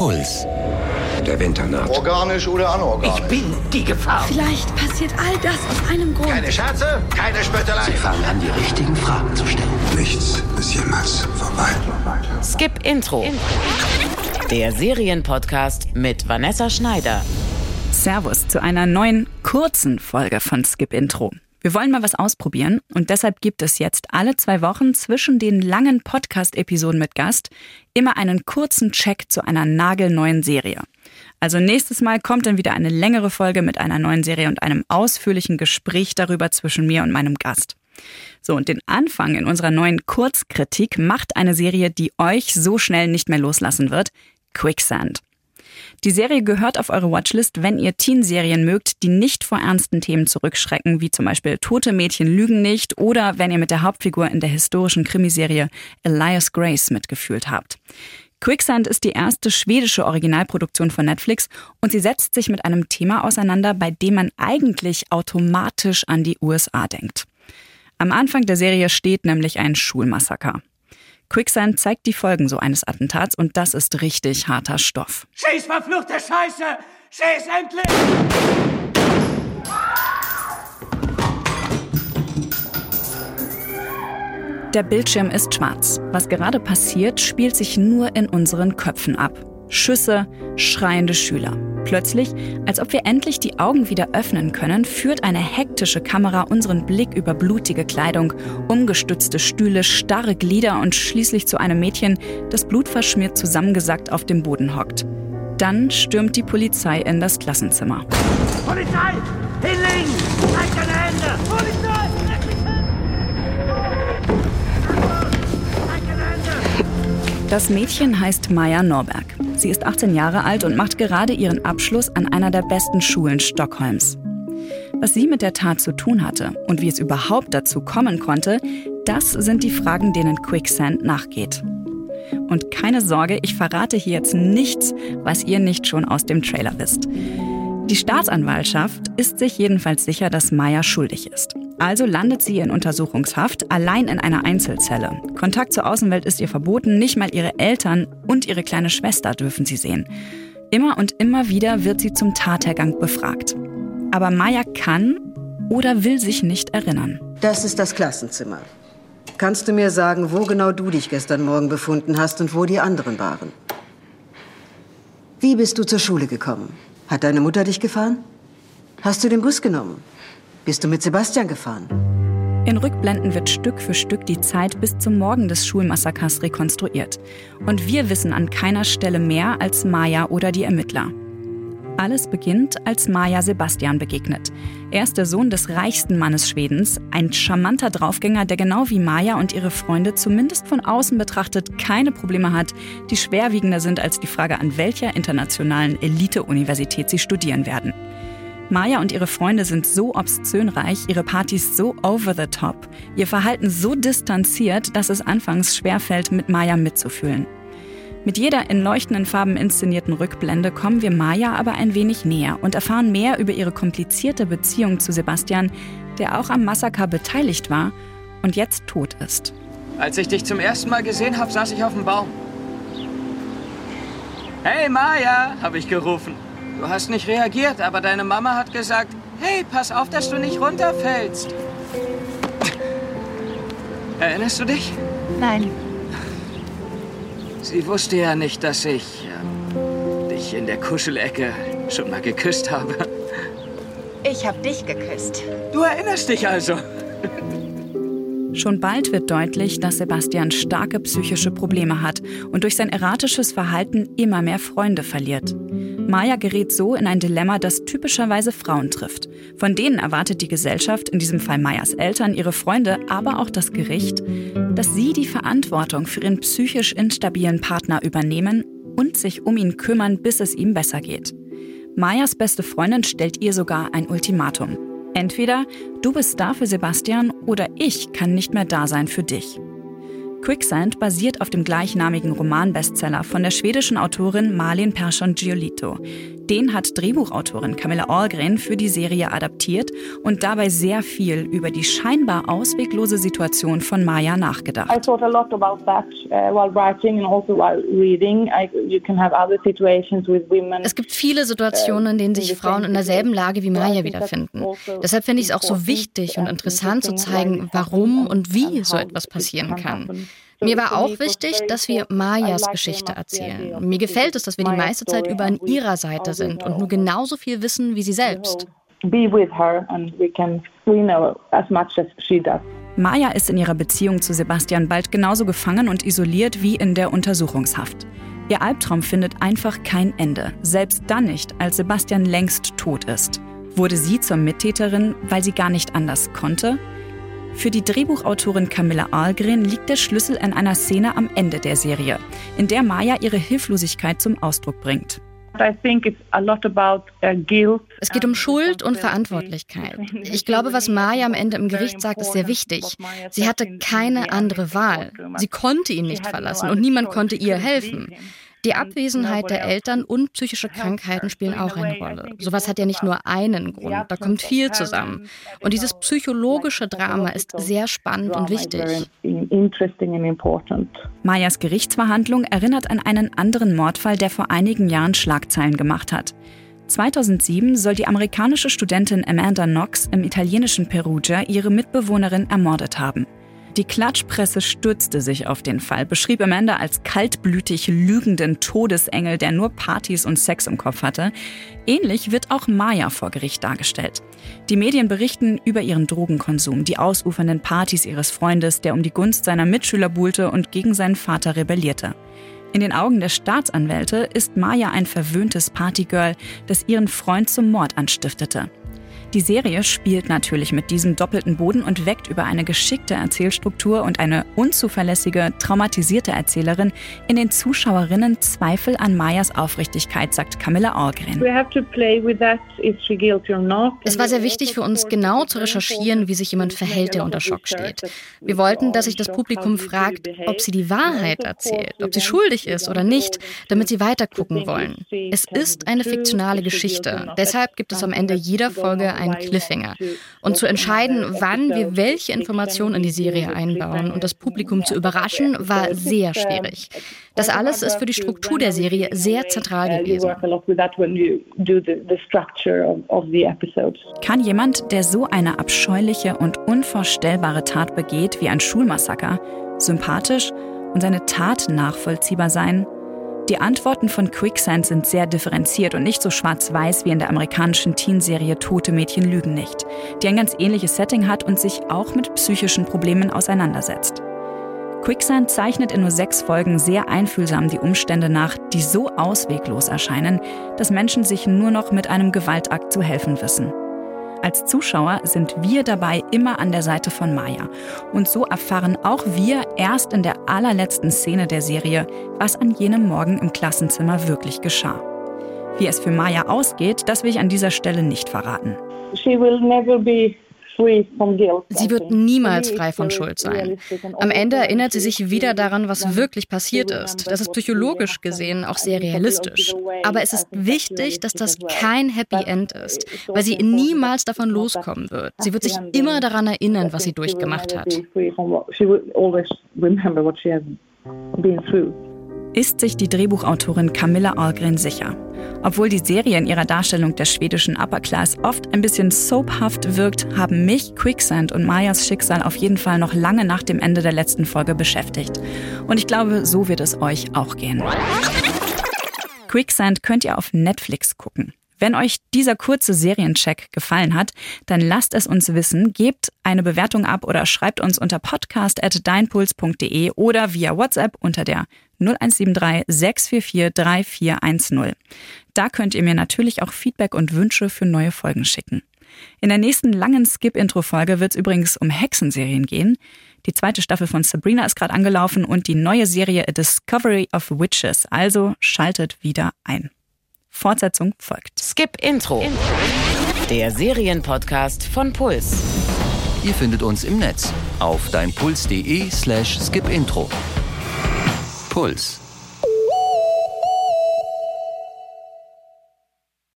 Puls. Der Winter naht. Organisch oder anorganisch? Ich bin die Gefahr. Vielleicht passiert all das aus einem Grund. Keine Scherze, keine Spöttelei. Sie fangen an, die richtigen Fragen zu stellen. Nichts ist jemals vorbei. Skip Intro. Der Serienpodcast mit Vanessa Schneider. Servus zu einer neuen kurzen Folge von Skip Intro. Wir wollen mal was ausprobieren und deshalb gibt es jetzt alle zwei Wochen zwischen den langen Podcast-Episoden mit Gast immer einen kurzen Check zu einer nagelneuen Serie. Also nächstes Mal kommt dann wieder eine längere Folge mit einer neuen Serie und einem ausführlichen Gespräch darüber zwischen mir und meinem Gast. So, und den Anfang in unserer neuen Kurzkritik macht eine Serie, die euch so schnell nicht mehr loslassen wird, Quicksand. Die Serie gehört auf eure Watchlist, wenn ihr Teenserien mögt, die nicht vor ernsten Themen zurückschrecken, wie zum Beispiel Tote Mädchen lügen nicht oder wenn ihr mit der Hauptfigur in der historischen Krimiserie Elias Grace mitgefühlt habt. Quicksand ist die erste schwedische Originalproduktion von Netflix und sie setzt sich mit einem Thema auseinander, bei dem man eigentlich automatisch an die USA denkt. Am Anfang der Serie steht nämlich ein Schulmassaker. Quicksand zeigt die Folgen so eines Attentats und das ist richtig harter Stoff. Schieß, verfluchte Scheiße! Schieß endlich! Der Bildschirm ist schwarz. Was gerade passiert, spielt sich nur in unseren Köpfen ab. Schüsse, schreiende Schüler. Plötzlich, als ob wir endlich die Augen wieder öffnen können, führt eine hektische Kamera unseren Blick über blutige Kleidung, umgestützte Stühle, starre Glieder und schließlich zu einem Mädchen, das blutverschmiert zusammengesackt auf dem Boden hockt. Dann stürmt die Polizei in das Klassenzimmer. Polizei! Hinlegen! Zeig deine Hände! Polizei! Leck mich hin! Zeig deine Hände! Das Mädchen heißt Maya Norberg. Sie ist 18 Jahre alt und macht gerade ihren Abschluss an einer der besten Schulen Stockholms. Was sie mit der Tat zu tun hatte und wie es überhaupt dazu kommen konnte, das sind die Fragen, denen Quicksand nachgeht. Und keine Sorge, ich verrate hier jetzt nichts, was ihr nicht schon aus dem Trailer wisst. Die Staatsanwaltschaft ist sich jedenfalls sicher, dass Maya schuldig ist. Also landet sie in Untersuchungshaft, allein in einer Einzelzelle. Kontakt zur Außenwelt ist ihr verboten, nicht mal ihre Eltern und ihre kleine Schwester dürfen sie sehen. Immer und immer wieder wird sie zum Tathergang befragt. Aber Maya kann oder will sich nicht erinnern. Das ist das Klassenzimmer. Kannst du mir sagen, wo genau du dich gestern Morgen befunden hast und wo die anderen waren? Wie bist du zur Schule gekommen? Hat deine Mutter dich gefahren? Hast du den Bus genommen? Bist du mit Sebastian gefahren? In Rückblenden wird Stück für Stück die Zeit bis zum Morgen des Schulmassakers rekonstruiert. Und wir wissen an keiner Stelle mehr als Maya oder die Ermittler. Alles beginnt, als Maya Sebastian begegnet. Er ist der Sohn des reichsten Mannes Schwedens, ein charmanter Draufgänger, der genau wie Maya und ihre Freunde zumindest von außen betrachtet keine Probleme hat, die schwerwiegender sind als die Frage, an welcher internationalen Elite-Universität sie studieren werden. Maya und ihre Freunde sind so obszönreich, ihre Partys so over the top, ihr Verhalten so distanziert, dass es anfangs schwerfällt, mit Maya mitzufühlen. Mit jeder in leuchtenden Farben inszenierten Rückblende kommen wir Maya aber ein wenig näher und erfahren mehr über ihre komplizierte Beziehung zu Sebastian, der auch am Massaker beteiligt war und jetzt tot ist. Als ich dich zum ersten Mal gesehen habe, saß ich auf dem Baum. Hey Maya, habe ich gerufen. Du hast nicht reagiert, aber deine Mama hat gesagt, hey, pass auf, dass du nicht runterfällst. Erinnerst du dich? Nein. Sie wusste ja nicht, dass ich äh, dich in der Kuschelecke schon mal geküsst habe. Ich hab dich geküsst. Du erinnerst dich also. Schon bald wird deutlich, dass Sebastian starke psychische Probleme hat und durch sein erratisches Verhalten immer mehr Freunde verliert. Maya gerät so in ein Dilemma, das typischerweise Frauen trifft. Von denen erwartet die Gesellschaft, in diesem Fall Mayas Eltern, ihre Freunde, aber auch das Gericht, dass sie die Verantwortung für ihren psychisch instabilen Partner übernehmen und sich um ihn kümmern, bis es ihm besser geht. Mayas beste Freundin stellt ihr sogar ein Ultimatum. Entweder du bist da für Sebastian oder ich kann nicht mehr da sein für dich. Quicksand basiert auf dem gleichnamigen Romanbestseller von der schwedischen Autorin Malin Persson Giolito. Den hat Drehbuchautorin Camilla Ahlgren für die Serie adaptiert und dabei sehr viel über die scheinbar ausweglose Situation von Maya nachgedacht. I thought a lot about that uh, while writing and also while reading. I, you can have other situations with women. Es gibt viele Situationen, in denen sich Frauen in derselben Lage wie Maya wiederfinden. Deshalb finde ich es auch so wichtig und interessant zu zeigen, warum und wie so etwas passieren kann. Mir war auch wichtig, dass wir Mayas Geschichte erzählen. Mir gefällt es, dass wir die meiste Zeit über an ihrer Seite sind und nur genauso viel wissen wie sie selbst. Maya ist in ihrer Beziehung zu Sebastian bald genauso gefangen und isoliert wie in der Untersuchungshaft. Ihr Albtraum findet einfach kein Ende, selbst dann nicht, als Sebastian längst tot ist. Wurde sie zur Mittäterin, weil sie gar nicht anders konnte? Für die Drehbuchautorin Camilla Ahlgren liegt der Schlüssel in einer Szene am Ende der Serie, in der Maya ihre Hilflosigkeit zum Ausdruck bringt. Uh, es geht um Schuld und Verantwortlichkeit. Ich glaube, was Maya am Ende im Gericht sagt, ist sehr wichtig. Sie hatte keine andere Wahl. Sie konnte ihn nicht verlassen und niemand konnte ihr helfen. Die Abwesenheit der Eltern und psychische Krankheiten spielen auch eine Rolle. Sowas hat ja nicht nur einen Grund, da kommt viel zusammen. Und dieses psychologische Drama ist sehr spannend und wichtig. Mayas Gerichtsverhandlung erinnert an einen anderen Mordfall, der vor einigen Jahren Schlagzeilen gemacht hat. 2007 soll die amerikanische Studentin Amanda Knox im italienischen Perugia ihre Mitbewohnerin ermordet haben. Die Klatschpresse stürzte sich auf den Fall, beschrieb Amanda als kaltblütig lügenden Todesengel, der nur Partys und Sex im Kopf hatte. Ähnlich wird auch Maya vor Gericht dargestellt. Die Medien berichten über ihren Drogenkonsum, die ausufernden Partys ihres Freundes, der um die Gunst seiner Mitschüler buhlte und gegen seinen Vater rebellierte. In den Augen der Staatsanwälte ist Maya ein verwöhntes Partygirl, das ihren Freund zum Mord anstiftete. Die Serie spielt natürlich mit diesem doppelten Boden und weckt über eine geschickte Erzählstruktur und eine unzuverlässige, traumatisierte Erzählerin in den Zuschauerinnen Zweifel an Mayas Aufrichtigkeit, sagt Camilla Ahlgren. Es war sehr wichtig für uns, genau zu recherchieren, wie sich jemand verhält, der unter Schock steht. Wir wollten, dass sich das Publikum fragt, ob sie die Wahrheit erzählt, ob sie schuldig ist oder nicht, damit sie weiter gucken wollen. Es ist eine fiktionale Geschichte. Deshalb gibt es am Ende jeder Folge einen Cliffhanger. Und zu entscheiden, wann wir welche Informationen in die Serie einbauen und das Publikum zu überraschen, war sehr schwierig. Das alles ist für die Struktur der Serie sehr zentral gewesen. Kann jemand, der so eine abscheuliche und unvorstellbare Tat begeht wie ein Schulmassaker, sympathisch und seine Tat nachvollziehbar sein? Die Antworten von Quicksand sind sehr differenziert und nicht so schwarz-weiß wie in der amerikanischen Teenserie Tote Mädchen lügen nicht, die ein ganz ähnliches Setting hat und sich auch mit psychischen Problemen auseinandersetzt. Quicksand zeichnet in nur sechs Folgen sehr einfühlsam die Umstände nach, die so ausweglos erscheinen, dass Menschen sich nur noch mit einem Gewaltakt zu helfen wissen. Als Zuschauer sind wir dabei immer an der Seite von Maya. Und so erfahren auch wir erst in der allerletzten Szene der Serie, was an jenem Morgen im Klassenzimmer wirklich geschah. Wie es für Maya ausgeht, das will ich an dieser Stelle nicht verraten. She will never be Sie wird niemals frei von Schuld sein. Am Ende erinnert sie sich wieder daran, was wirklich passiert ist. Das ist psychologisch gesehen auch sehr realistisch. Aber es ist wichtig, dass das kein Happy End ist, weil sie niemals davon loskommen wird. Sie wird sich immer daran erinnern, was sie durchgemacht hat. Ist sich die Drehbuchautorin Camilla Ahlgren sicher? Obwohl die Serie in ihrer Darstellung der schwedischen Upper Class oft ein bisschen soaphaft wirkt, haben mich Quicksand und Mayas Schicksal auf jeden Fall noch lange nach dem Ende der letzten Folge beschäftigt. Und ich glaube, so wird es euch auch gehen. Quicksand könnt ihr auf Netflix gucken. Wenn euch dieser kurze Seriencheck gefallen hat, dann lasst es uns wissen, gebt eine Bewertung ab oder schreibt uns unter podcast.deinpuls.de oder via WhatsApp unter der 0173 644 3410. Da könnt ihr mir natürlich auch Feedback und Wünsche für neue Folgen schicken. In der nächsten langen Skip-Intro-Folge wird es übrigens um Hexenserien gehen. Die zweite Staffel von Sabrina ist gerade angelaufen und die neue Serie A Discovery of Witches. Also schaltet wieder ein. Fortsetzung folgt. Skip Intro. Der Serienpodcast von Puls. Ihr findet uns im Netz auf deinpuls.de slash skipintro. Puls